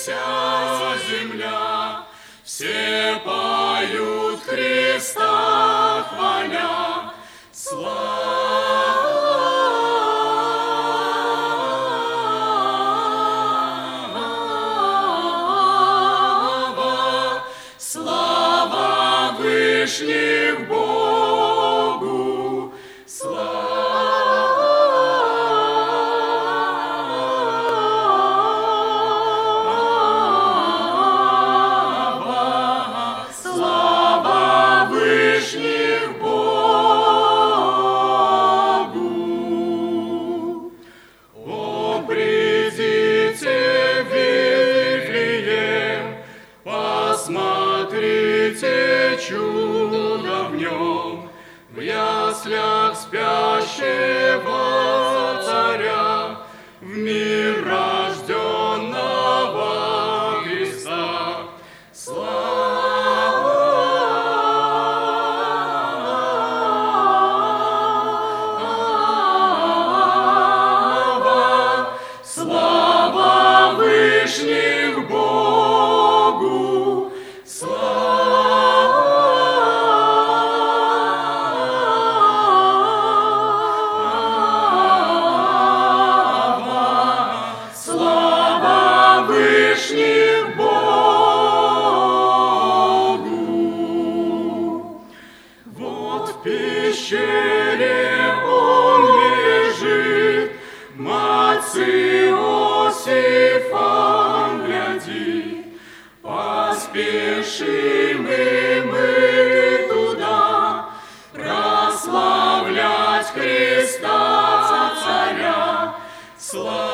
вся земля, все поют Христа хваля. Слава, слава Вышних Бог. в яслях спящих. Слава!